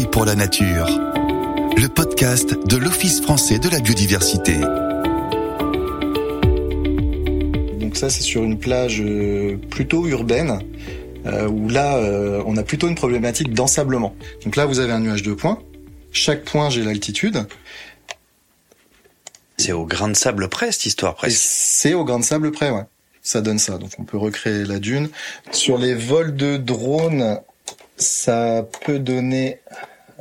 Pour la nature. Le podcast de l'Office français de la biodiversité. Donc ça, c'est sur une plage euh, plutôt urbaine. Euh, où là, euh, on a plutôt une problématique d'ensablement. Donc là, vous avez un nuage de points. Chaque point, j'ai l'altitude. C'est au grain de sable près, cette histoire, presque. C'est au grain de sable près, ouais. Ça donne ça. Donc on peut recréer la dune. Sur les vols de drones, ça peut donner...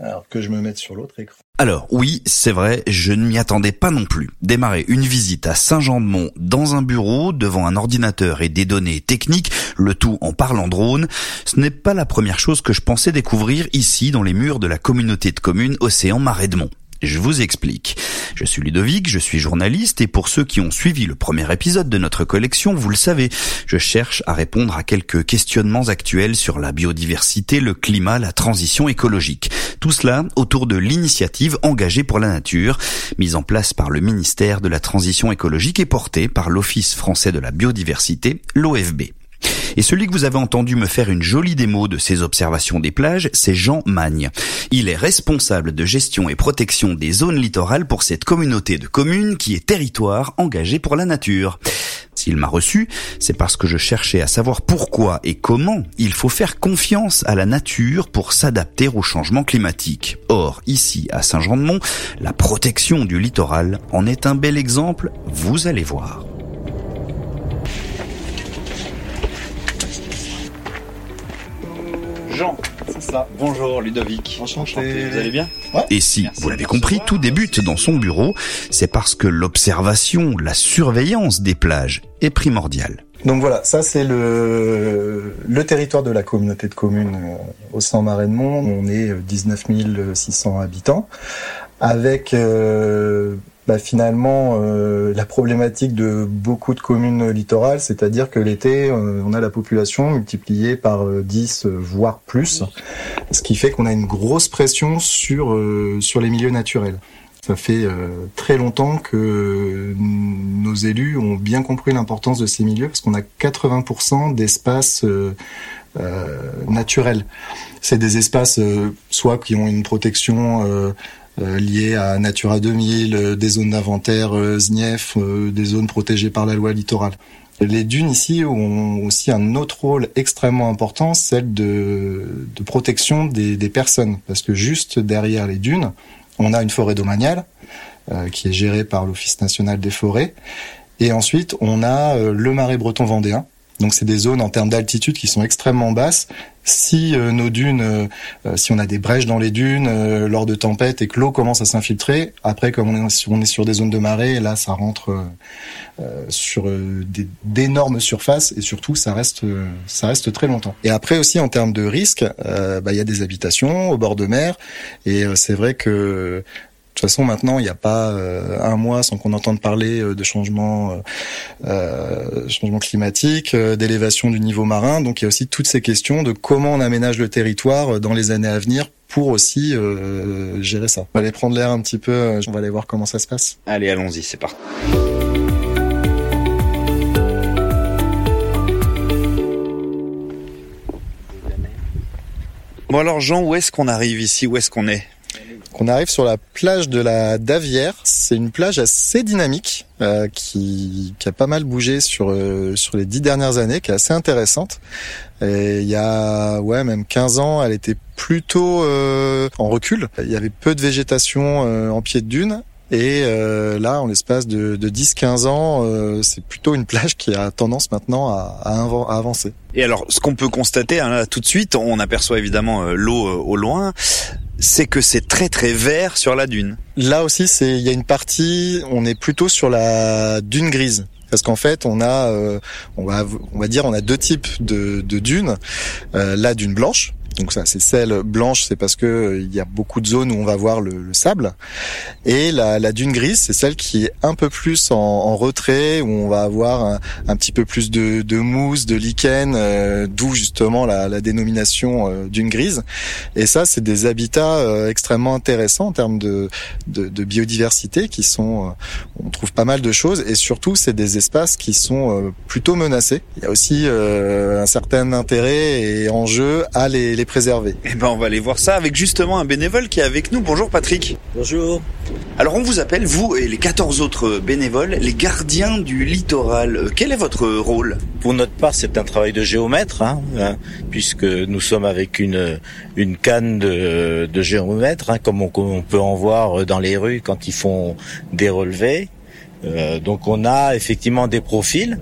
Alors que je me mette sur l'autre écran. Alors oui, c'est vrai, je ne m'y attendais pas non plus. Démarrer une visite à Saint-Jean-de-Mont dans un bureau, devant un ordinateur et des données techniques, le tout en parlant drone, ce n'est pas la première chose que je pensais découvrir ici dans les murs de la communauté de communes Océan Marais de Mont. Je vous explique. Je suis Ludovic, je suis journaliste et pour ceux qui ont suivi le premier épisode de notre collection, vous le savez, je cherche à répondre à quelques questionnements actuels sur la biodiversité, le climat, la transition écologique. Tout cela autour de l'initiative engagée pour la nature, mise en place par le ministère de la Transition écologique et portée par l'Office français de la biodiversité, l'OFB. Et celui que vous avez entendu me faire une jolie démo de ses observations des plages, c'est Jean Magne. Il est responsable de gestion et protection des zones littorales pour cette communauté de communes qui est territoire engagé pour la nature. S'il m'a reçu, c'est parce que je cherchais à savoir pourquoi et comment il faut faire confiance à la nature pour s'adapter au changement climatique. Or, ici, à Saint-Jean-de-Mont, la protection du littoral en est un bel exemple, vous allez voir. Jean, c'est ça. Bonjour Ludovic. Enchanté. Vous allez bien Et si, Merci vous l'avez compris, recevoir. tout débute dans son bureau, c'est parce que l'observation, la surveillance des plages est primordiale. Donc voilà, ça c'est le, le territoire de la communauté de communes euh, au sein Marais de Mont. On est euh, 19 600 habitants, avec euh, bah, finalement euh, la problématique de beaucoup de communes littorales, c'est-à-dire que l'été, euh, on a la population multipliée par euh, 10, euh, voire plus, ce qui fait qu'on a une grosse pression sur, euh, sur les milieux naturels. Ça fait euh, très longtemps que nos élus ont bien compris l'importance de ces milieux parce qu'on a 80% d'espaces euh, euh, naturels. C'est des espaces euh, soit qui ont une protection euh, euh, liée à Natura 2000, euh, des zones d'inventaire SNIEF, euh, des zones protégées par la loi littorale. Les dunes ici ont aussi un autre rôle extrêmement important, celle de, de protection des, des personnes. Parce que juste derrière les dunes, on a une forêt domaniale euh, qui est gérée par l'Office national des forêts. Et ensuite, on a euh, le marais breton vendéen. Donc c'est des zones en termes d'altitude qui sont extrêmement basses. Si euh, nos dunes, euh, euh, si on a des brèches dans les dunes euh, lors de tempêtes et que l'eau commence à s'infiltrer, après comme on est, sur- des zones de marée, là ça rentre euh, euh, sur d'énormes surfaces et surtout ça reste ça reste très longtemps. Et après aussi en termes de risque, bah, il y a des habitations au bord de mer et c'est vrai que toute façon, maintenant, il n'y a pas euh, un mois sans qu'on entende parler euh, de changement, euh, climatique, d'élévation du niveau marin. Donc, il y a aussi toutes ces questions de comment on aménage le territoire dans les années à venir pour aussi gérer ça. On va aller prendre l'air un petit peu. On va aller voir comment ça se passe. Allez, allons-y, c'est parti. Bon alors Jean, où est-ce qu'on arrive ici? Où est-ce qu'on est? On arrive sur la plage de la Davière. C'est une plage assez dynamique euh, qui, qui a pas mal bougé sur euh, sur les dix dernières années, qui est assez intéressante. Et il y a ouais même 15 ans, elle était plutôt euh, en recul. Il y avait peu de végétation euh, en pied de dune. Et euh, là, en l'espace de, de 10-15 ans, euh, c'est plutôt une plage qui a tendance maintenant à, à avancer. Et alors, ce qu'on peut constater hein, là, tout de suite, on aperçoit évidemment l'eau au loin, c'est que c'est très très vert sur la dune. Là aussi, c'est il y a une partie, on est plutôt sur la dune grise. Parce qu'en fait, on a, euh, on va, on va dire, on a deux types de, de dunes. Euh, la dune blanche, donc ça, c'est celle blanche, c'est parce que euh, il y a beaucoup de zones où on va voir le, le sable. Et la, la dune grise, c'est celle qui est un peu plus en, en retrait, où on va avoir un, petit peu plus de, de mousse, de lichen, euh, d'où justement la, la dénomination euh, dune grise. Et ça, c'est des habitats extrêmement intéressants en termes de, de, de biodiversité, qui sont, on trouve pas mal de choses, et surtout, c'est des espaces qui sont plutôt menacés. Il y a aussi un certain intérêt et enjeu à les les préserver. Eh ben, on va aller voir ça avec justement un bénévole qui est avec nous. Bonjour Patrick. Bonjour. Alors on vous appelle, vous et les 14 autres bénévoles, les gardiens du littoral. Euh, Quel est votre rôle? Pour notre part, c'est un travail de géomètre, hein, hein, puisque nous sommes avec une une canne de, de géomètre, hein, comme on, on peut en voir dans les rues quand ils font des relevés. Euh, donc on a effectivement des profils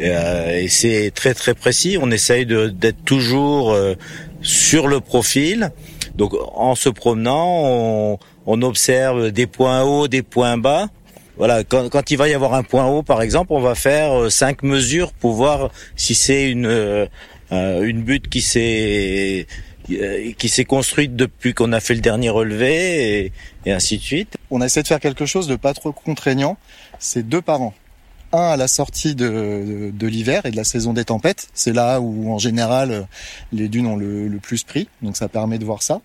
euh, et c'est très très précis. On essaye d'être toujours euh, sur le profil. Donc en se promenant, on, on observe des points hauts, des points bas. Voilà, quand, quand il va y avoir un point haut, par exemple, on va faire euh, cinq mesures pour voir si c'est une euh, euh, une butte qui s'est euh, qui s'est construite depuis qu'on a fait le dernier relevé et, et ainsi de suite. On essaie de faire quelque chose de pas trop contraignant. C'est deux par an. Un à la sortie de, de, de l'hiver et de la saison des tempêtes. C'est là où en général les dunes ont le, le plus pris, donc ça permet de voir ça.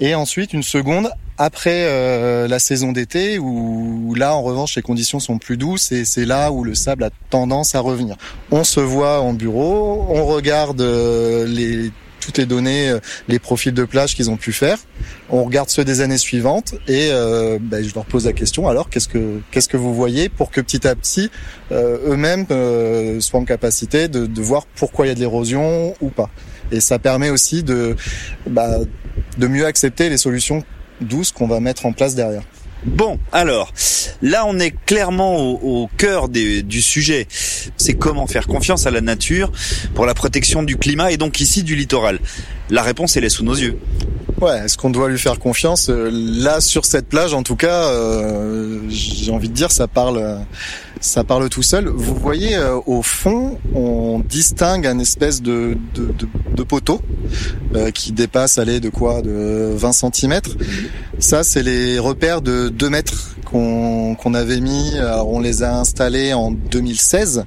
Et ensuite une seconde après euh, la saison d'été où là en revanche les conditions sont plus douces et c'est là où le sable a tendance à revenir. On se voit en bureau, on regarde euh, les toutes les données, euh, les profils de plage qu'ils ont pu faire. On regarde ceux des années suivantes et euh, ben, je leur pose la question. Alors, qu'est-ce que qu'est-ce que vous voyez pour que petit à petit euh, eux-mêmes euh, soient en capacité de, de voir pourquoi il y a de l'érosion ou pas. Et ça permet aussi de bah, de mieux accepter les solutions douces qu'on va mettre en place derrière. Bon, alors, là on est clairement au, au cœur des- du sujet. C'est comment faire confiance à la nature pour la protection du climat et donc ici du littoral. La réponse elle est sous nos yeux. Ouais, est-ce qu'on doit lui faire confiance? Euh, Là, sur cette plage, en tout cas, euh, j'ai envie de dire, ça parle, euh, ça parle tout seul. Vous voyez, euh, au fond, on distingue un espèce de, de, de, de poteau euh, qui dépasse, allez, de quoi De 20 cm. Ça, c'est les repères de 2 mètres qu'on qu'on avait mis. Alors, on les a installés en 2016.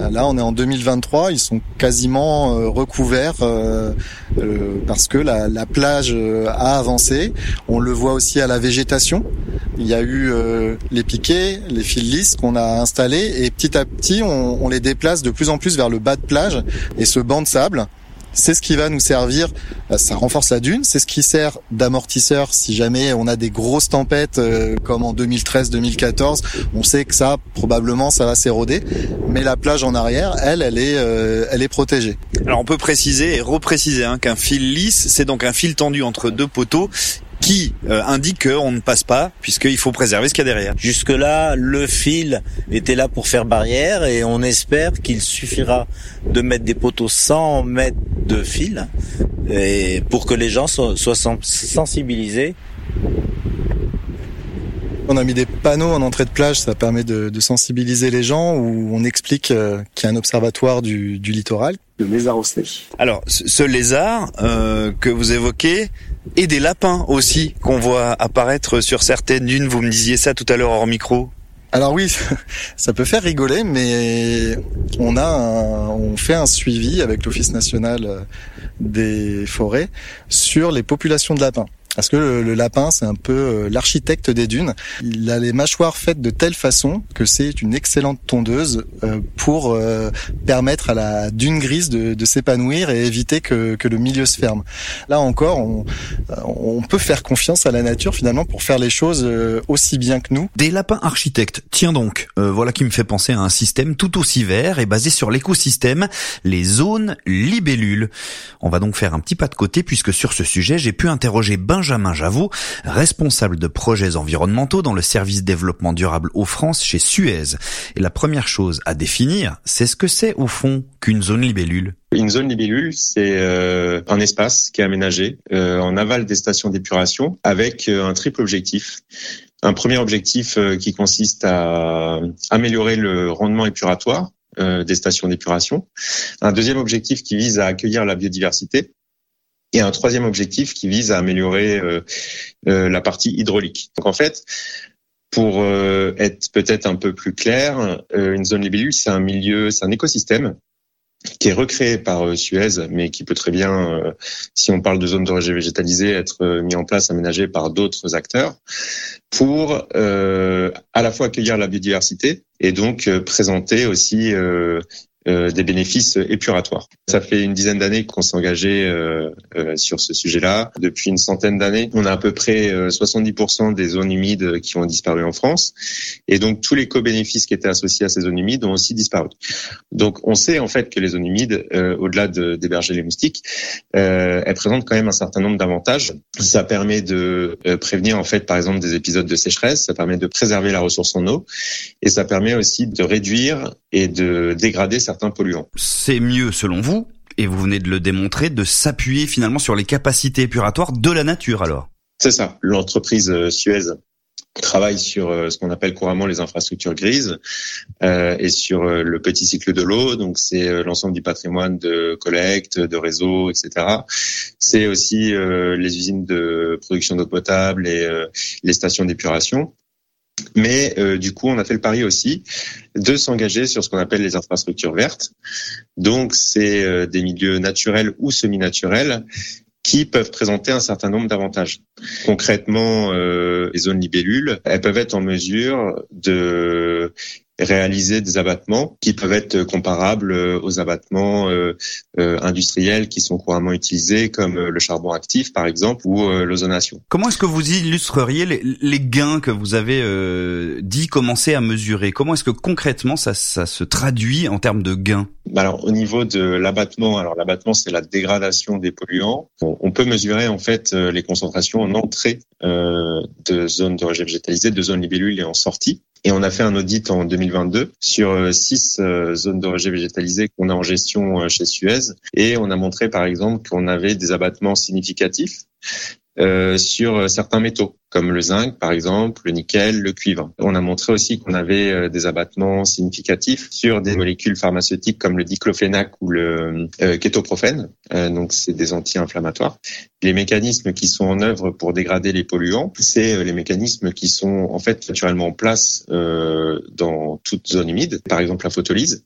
Euh, Là, on est en 2023. Ils sont quasiment euh, recouverts euh, parce que la, la plage a avancé. On le voit aussi à la végétation. Il y a eu les piquets, les fils lisses qu'on a installés et petit à petit, on, les déplace de plus en plus vers le bas de plage et ce banc de sable. C'est ce qui va nous servir, euh, ça renforce la dune, c'est ce qui sert d'amortisseur si jamais on a des grosses tempêtes euh, comme en 2013-2014, on sait que ça probablement ça va s'éroder, mais la plage en arrière, elle, elle est, euh, elle est protégée. Alors on peut préciser et repréciser hein, qu'un fil lisse, c'est donc un fil tendu entre deux poteaux qui euh, indique qu'on ne passe pas puisqu'il faut préserver ce qu'il y a derrière. Jusque-là, le fil était là pour faire barrière et on espère qu'il suffira de mettre des poteaux sans mettre de fil et pour que les gens soient, soient sens- sensibilisés. On a mis des panneaux en entrée de plage, ça permet de, de sensibiliser les gens où on explique euh, qu'il y a un observatoire du, du littoral, le lézard osselet. Alors ce ce lézard euh, que vous évoquez et des lapins aussi qu'on voit apparaître sur certaines dunes. Vous me disiez ça tout à l'heure hors micro. Alors oui, ça peut faire rigoler, mais on a un- on fait un suivi avec l'Office national euh, des forêts sur les populations de lapins. Parce que le, le lapin, c'est un peu euh, l'architecte des dunes. Il a les mâchoires faites de telle façon que c'est une excellente tondeuse euh, pour euh, permettre à la dune grise de, de s'épanouir et éviter que, que le milieu se ferme. Là encore, on, on peut faire confiance à la nature finalement pour faire les choses aussi bien que nous. Des lapins architectes. Tiens donc, euh, voilà qui me fait penser à un système tout aussi vert et basé sur l'écosystème, les zones libellules. On va donc faire un petit pas de côté puisque sur ce sujet, j'ai pu interroger Benjamin Javot, responsable de projets environnementaux dans le service développement durable aux France chez Suez. Et la première chose à définir, c'est ce que c'est au fond qu'une zone libellule. Une zone libellule, c'est euh, un espace qui est aménagé euh, en aval des stations d'épuration avec euh, un triple objectif. Un premier objectif qui consiste à améliorer le rendement épuratoire des stations d'épuration. Un deuxième objectif qui vise à accueillir la biodiversité. Et un troisième objectif qui vise à améliorer euh, euh, la partie hydraulique. Donc en fait, pour euh, être peut-être un peu plus clair, une zone libellule, c'est un milieu, c'est un écosystème qui est recréé par Suez, mais qui peut très bien, si on parle de zone rejet végétalisée, être mis en place, aménagé par d'autres acteurs, pour euh, à la fois accueillir la biodiversité et donc présenter aussi euh, des bénéfices épuratoires. Ça fait une dizaine d'années qu'on s'est engagé euh, euh, sur ce sujet-là. Depuis une centaine d'années, on a à peu près 70% des zones humides qui ont disparu en France. Et donc tous les co-bénéfices qui étaient associés à ces zones humides ont aussi disparu. Donc on sait en fait que les zones humides, au-delà d'héberger les moustiques, elles présentent quand même un certain nombre d'avantages. Ça permet de prévenir en fait par exemple des épisodes de sécheresse, ça permet de préserver la ressource en eau et ça permet aussi de réduire et de dégrader certains polluants. C'est mieux selon vous, et vous venez de le démontrer, de s'appuyer finalement sur les capacités épuratoires de la nature alors? C'est ça. L'entreprise euh, Suez travaille sur euh, ce qu'on appelle couramment les infrastructures grises euh, et sur le petit cycle de l'eau. Donc c'est l'ensemble du patrimoine de collecte, de réseau, etc. C'est aussi les usines de production d'eau potable et les stations d'épuration. Mais euh, du coup, on a fait le pari aussi de s'engager sur ce qu'on appelle les infrastructures vertes. Donc, c'est euh, des milieux naturels ou semi-naturels qui peuvent présenter un certain nombre d'avantages. Concrètement, euh, les zones libellules, elles peuvent être en mesure de réaliser des abattements qui peuvent être comparables euh, aux abattements euh, euh, industriels qui sont couramment utilisés, comme le charbon actif par exemple ou l'ozonation. Comment est-ce que vous illustreriez les, gains que vous avez dit commencer à mesurer? Comment est-ce que concrètement ça, ça se traduit en termes de gains? Alors au niveau de l'abattement, alors l'abattement c'est la dégradation des polluants. On, peut mesurer en fait les concentrations en entrée de zones de rejet végétalisé, de zones libellules et en sortie. Et on a fait un audit en 2022 sur euh, six euh, zones de rejet végétalisé qu'on a en gestion euh, chez Suez. Et on a montré par exemple qu'on avait des abattements significatifs sur certains métaux, comme le zinc par exemple, le nickel, le cuivre. On a montré aussi qu'on avait euh, des abattements significatifs sur des molécules pharmaceutiques comme le diclofénac ou le euh, kétoprophène, donc c'est des anti-inflammatoires. Les mécanismes qui sont en œuvre pour dégrader les polluants, c'est les mécanismes qui sont en fait naturellement en place dans toute zone humide, par exemple la photolyse.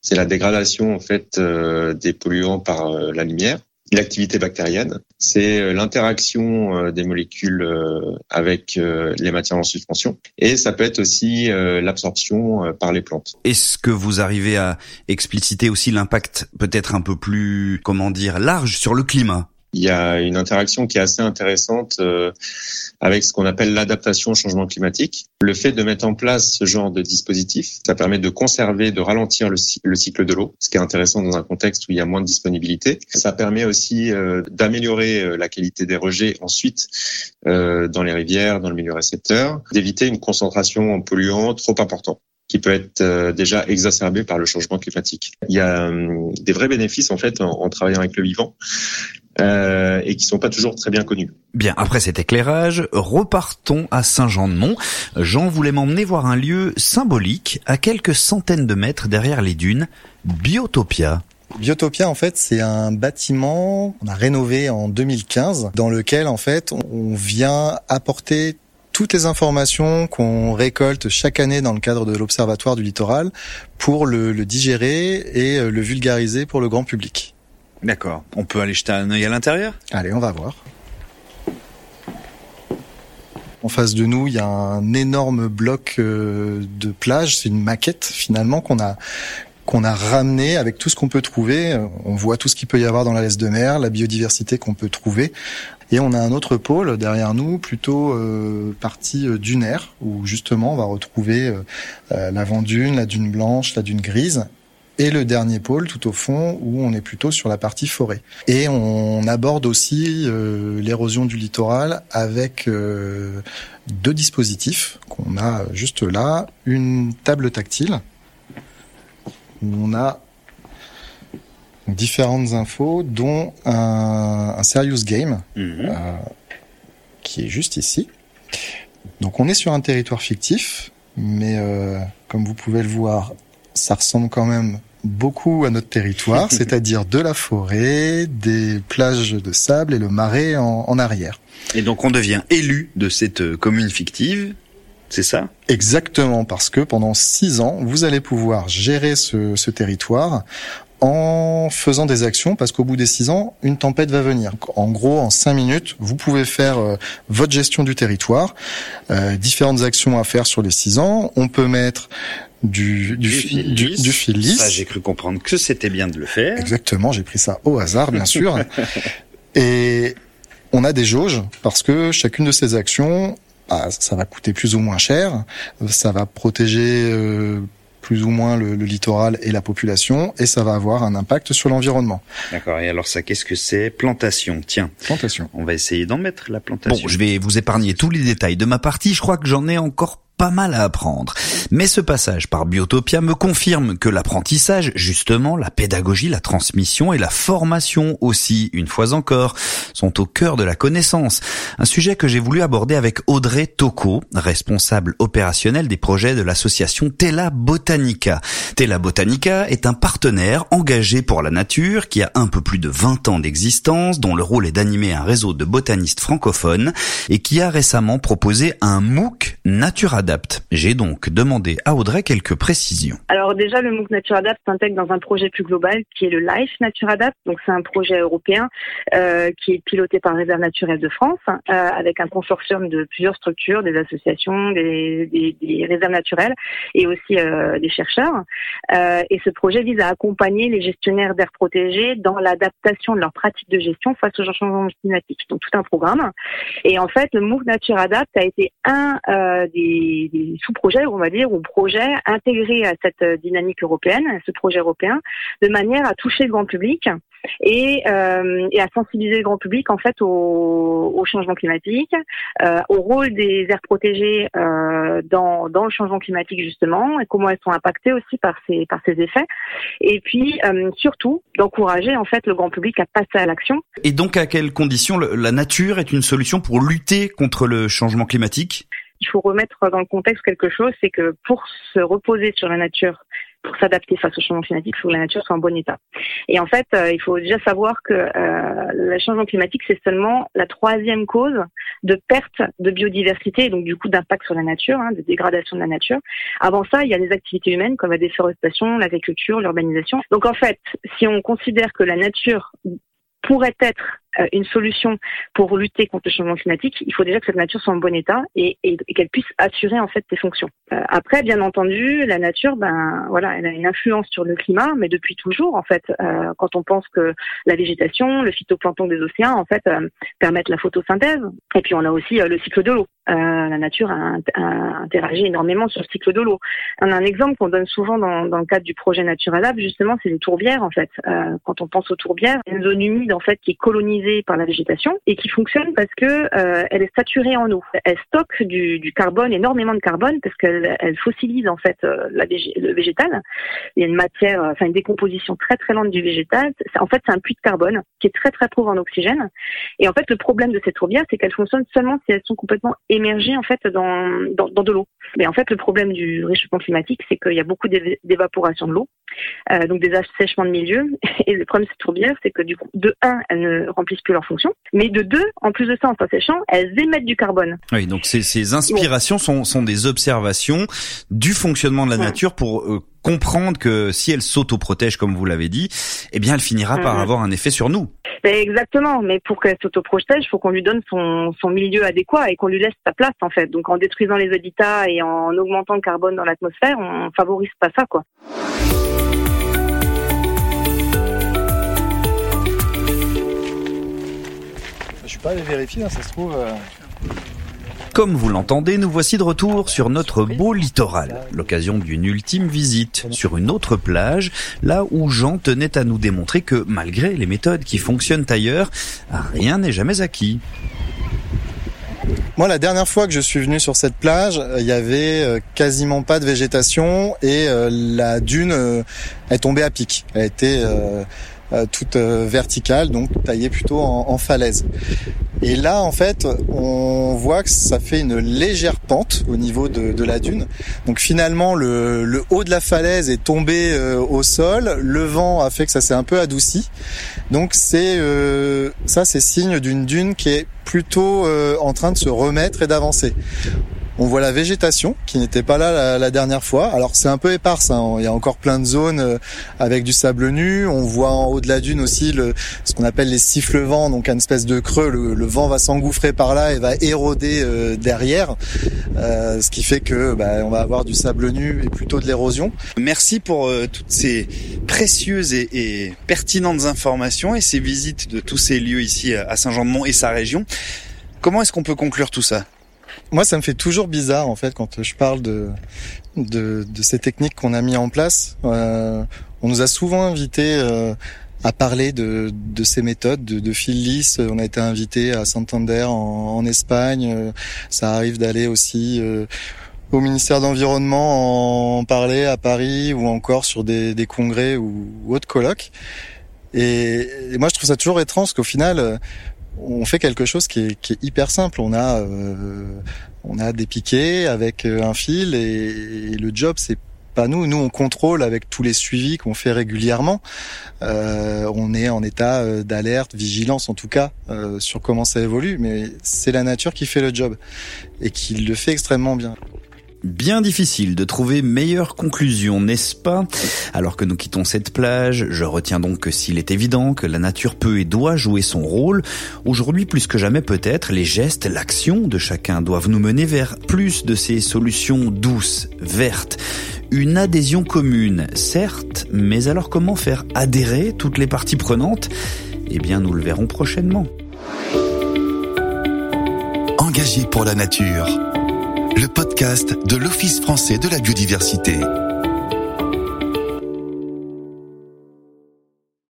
C'est la dégradation en fait des polluants par la lumière l'activité bactérienne, c'est euh, l'interaction euh, des molécules euh, avec les matières en suspension et ça peut être aussi l'absorption par les plantes. Est-ce que vous arrivez à expliciter aussi l'impact peut-être un peu plus, comment dire, large sur le climat? Il y a une interaction qui est assez intéressante euh, avec ce qu'on appelle l'adaptation au changement climatique. Le fait de mettre en place ce genre de dispositif, ça permet de conserver, de ralentir le, cycle de l'eau, ce qui est intéressant dans un contexte où il y a moins de disponibilité. Ça permet aussi euh, d'améliorer euh, la qualité des rejets ensuite dans les rivières, dans le milieu récepteur, d'éviter une concentration en polluants trop importante qui peut être déjà exacerbée par le changement climatique. Il y a des vrais bénéfices en fait en travaillant avec le vivant euh, et qui sont pas toujours très bien connus. Bien, après cet éclairage, repartons à Saint-Jean-de-Mont. Jean voulait m'emmener voir un lieu symbolique à quelques centaines de mètres derrière les dunes, Biotopia. Biotopia, en fait, c'est un bâtiment qu'on a rénové en 2015, dans lequel, en fait, on vient apporter toutes les informations qu'on récolte chaque année dans le cadre de l'Observatoire du littoral pour le, le digérer et le vulgariser pour le grand public. D'accord. On peut aller jeter un œil à l'intérieur? Allez, on va voir. En face de nous, il y a un énorme bloc euh, de plage. C'est une maquette finalement qu'on a qu'on a ramené avec tout ce qu'on peut trouver. On voit tout ce qu'il peut y avoir dans la laisse de mer, la biodiversité qu'on peut trouver. Et on a un autre pôle derrière nous, plutôt euh, partie euh, dunaire, où justement on va retrouver euh, euh la dune, la dune blanche, la dune grise, et le dernier pôle tout au fond où on est plutôt sur la partie forêt. Et on aborde aussi euh, l'érosion du littoral avec euh, deux dispositifs qu'on a juste là, une table tactile où on a différentes infos dont un, serious game mhm. euh, qui est juste ici. Donc on est sur un territoire fictif, mais comme vous pouvez le voir, ça ressemble quand même beaucoup à notre territoire, c'est-à-dire de la forêt, des plages de sable et le marais en, arrière. Et donc on devient élu de cette euh, commune fictive c'est ça? Exactement, parce que pendant six ans, vous allez pouvoir gérer ce, ce territoire en faisant des actions parce qu'au bout des six ans, une tempête va venir. En gros, en cinq minutes, vous pouvez faire euh, votre gestion du territoire, euh, différentes actions à faire sur les six ans. On peut mettre du, du, fil, du, du fil lisse. Ça, j'ai cru comprendre que c'était bien de le faire. Exactement, j'ai pris ça au hasard, bien sûr. Et on a des jauges parce que chacune de ces actions, bah, ça va coûter plus ou moins cher, ça va protéger euh, plus ou moins le, le, littoral et la population, et ça va avoir un impact sur l'environnement. D'accord. Et alors ça, qu'est-ce que c'est? Plantation. Tiens. Plantation. On va essayer d'en mettre la plantation. Bon, je vais vous épargner tous les détails de ma partie. Je crois que j'en ai encore pas mal à apprendre. Mais ce passage par Biotopia me confirme que l'apprentissage, justement, la pédagogie, la transmission et la formation aussi, une fois encore, sont au cœur de la connaissance. Un sujet que j'ai voulu aborder avec Audrey Tocco, responsable opérationnel des projets de l'association Tela Botanica. Tela Botanica est un partenaire engagé pour la nature qui a un peu plus de 20 ans d'existence, dont le rôle est d'animer un réseau de botanistes francophones et qui a récemment proposé un MOOC J'ai donc demandé à Audrey quelques précisions. Alors déjà, le MOOC Nature Adapt s'intègre dans un projet plus global qui est le LIFE Nature Adapt. Donc c'est un projet européen euh, qui est piloté par Réserve naturelle de France euh, avec un consortium de plusieurs structures, des associations, des, des, des réserves naturelles et aussi euh, des chercheurs. Et ce projet vise à accompagner les gestionnaires d'aires protégées dans l'adaptation de leurs pratiques de gestion face au changement climatique. Donc tout un programme. Et en fait, le MOOC Nature Adapt a été un euh, sous-projets, on va dire, ou projets intégrés à cette dynamique européenne, à ce projet européen, de manière à toucher le grand public et, euh, à sensibiliser le grand public en fait au, changement climatique, euh, au rôle des aires protégées euh, dans, dans le changement climatique justement, et comment elles sont impactées aussi par ces par ces effets, et puis euh, surtout d'encourager en fait le grand public à passer à l'action. Et donc à quelles conditions la nature est une solution pour lutter contre le changement climatique? Il faut remettre dans le contexte quelque chose, c'est que pour se reposer sur la nature, pour s'adapter face au changement climatique, il faut que la nature soit en bon état. Et en fait, euh, il faut déjà savoir que euh, le changement climatique, c'est seulement la troisième cause de perte de biodiversité, donc du coup d'impact sur la nature, hein, de dégradation de la nature. Avant ça, il y a les activités humaines comme la déforestation, l'agriculture, l'urbanisation. Donc en fait, si on considère que la nature pourrait être une solution pour lutter contre le changement climatique, il faut déjà que cette nature soit en bon état et, et, et qu'elle puisse assurer en fait ses fonctions. Euh, après, bien entendu, la nature, ben voilà, elle a une influence sur le climat, mais depuis toujours en fait. Euh, quand on pense que la végétation, le phytoplancton des océans, en fait, euh, permettent la photosynthèse. Et puis on a aussi le cycle de l'eau. la nature a, a, interagi énormément sur le cycle de l'eau. On a un exemple qu'on donne souvent dans, dans, le cadre du projet Nature Lab, justement, c'est les tourbières en fait. quand on pense aux tourbières, une zone humide en fait qui est colonisée par la végétation et qui fonctionne parce que euh, elle est saturée en eau. Elle stocke du, carbone, énormément de carbone, parce qu'elle elle fossilise en fait euh, la le végétal. Il y a une matière, enfin une décomposition très très lente du végétal. En fait, c'est un puits de carbone qui est très très pauvre en oxygène. Et en fait, le problème de cette tourbière, c'est qu'elles fonctionnent seulement si elles sont complètement émergées en fait dans, dans de l'eau. Mais en fait, le problème du réchauffement climatique, c'est qu'il y a beaucoup d'évaporation de l'eau, euh, donc des assèchements de milieu. Et le problème de cette tourbière, c'est que du coup, de un, elle ne remplit plus leur fonction. Mais de deux, en plus de ça, en s'asséchant, elles émettent du carbone. Oui, donc ces, ces inspirations sont, sont des observations du fonctionnement de la nature pour euh, comprendre que si elle s'autoprotège, comme vous l'avez dit, eh bien, elle finira par mm-hmm. avoir un effet sur nous. Ben exactement, mais pour qu'elle s'autoprotège, il faut qu'on lui donne son, son milieu adéquat et qu'on lui laisse sa place en fait. Donc en détruisant les habitats et en augmentant le carbone dans l'atmosphère, on favorise pas ça quoi. Pas allé vérifier, hein, ça se trouve. Euh. Comme vous l'entendez, nous voici de retour sur notre beau littoral, l'occasion d'une ultime visite sur une autre plage, là où Jean tenait à nous démontrer que malgré les méthodes qui fonctionnent ailleurs, rien n'est jamais acquis. Moi, la dernière fois que je suis venu sur cette plage, il y avait euh, quasiment pas de végétation et euh, la dune est tombée à pic. Elle euh, toute euh, verticale, donc taillée plutôt en, falaise. Et là, en fait, on voit que ça fait une légère pente au niveau de, la dune. Donc finalement, le, haut de la falaise est tombé euh, au sol. Le vent a fait que ça s'est un peu adouci. Donc c'est ça, c'est signe d'une dune qui est plutôt en train de se remettre et d'avancer. On voit la végétation qui n'était pas là la, dernière fois. Alors c'est un peu éparse, hein. il y a encore plein de zones euh, avec du sable nu. On voit en haut de la dune aussi le, ce qu'on appelle les sifflevents, donc une espèce de creux. Le, vent va s'engouffrer par là et va éroder euh, derrière, euh, ce qui fait que bah, on va avoir du sable nu et plutôt de l'érosion. Merci pour toutes ces précieuses et, et pertinentes informations et ces visites de tous ces lieux ici à Saint-Jean-de-Mont et sa région. Comment est-ce qu'on peut conclure tout ça? Moi, ça me fait toujours bizarre en fait quand je parle de de, de ces techniques qu'on a mis en place. Euh, on nous a souvent invités euh, à parler de, de ces méthodes de, de fil lisse. On a été invité à Santander en, en Espagne. Ça arrive d'aller aussi euh, au ministère d'environnement en parler à Paris ou encore sur des, des congrès ou, autres colloques. Et, et, moi, je trouve ça toujours étrange qu'au final, on fait quelque chose qui est, hyper simple. On a euh, on a des piquets avec euh, un fil et, le job c'est pas nous. Nous on contrôle avec tous les suivis qu'on fait régulièrement. Euh, on est en état d'alerte, vigilance en tout cas sur comment ça évolue. Mais c'est la nature qui fait le job et qui le fait extrêmement bien. Bien difficile de trouver meilleure conclusion, n'est-ce pas? Alors que nous quittons cette plage, je retiens donc que s'il est évident que la nature peut et doit jouer son rôle, aujourd'hui plus que jamais peut-être, les gestes, l'action de chacun doivent nous mener vers plus de ces solutions douces, vertes. Une adhésion commune, certes, mais alors comment faire adhérer toutes les parties prenantes? Eh bien nous le verrons prochainement. Engagé pour la nature le podcast de l'Office français de la biodiversité.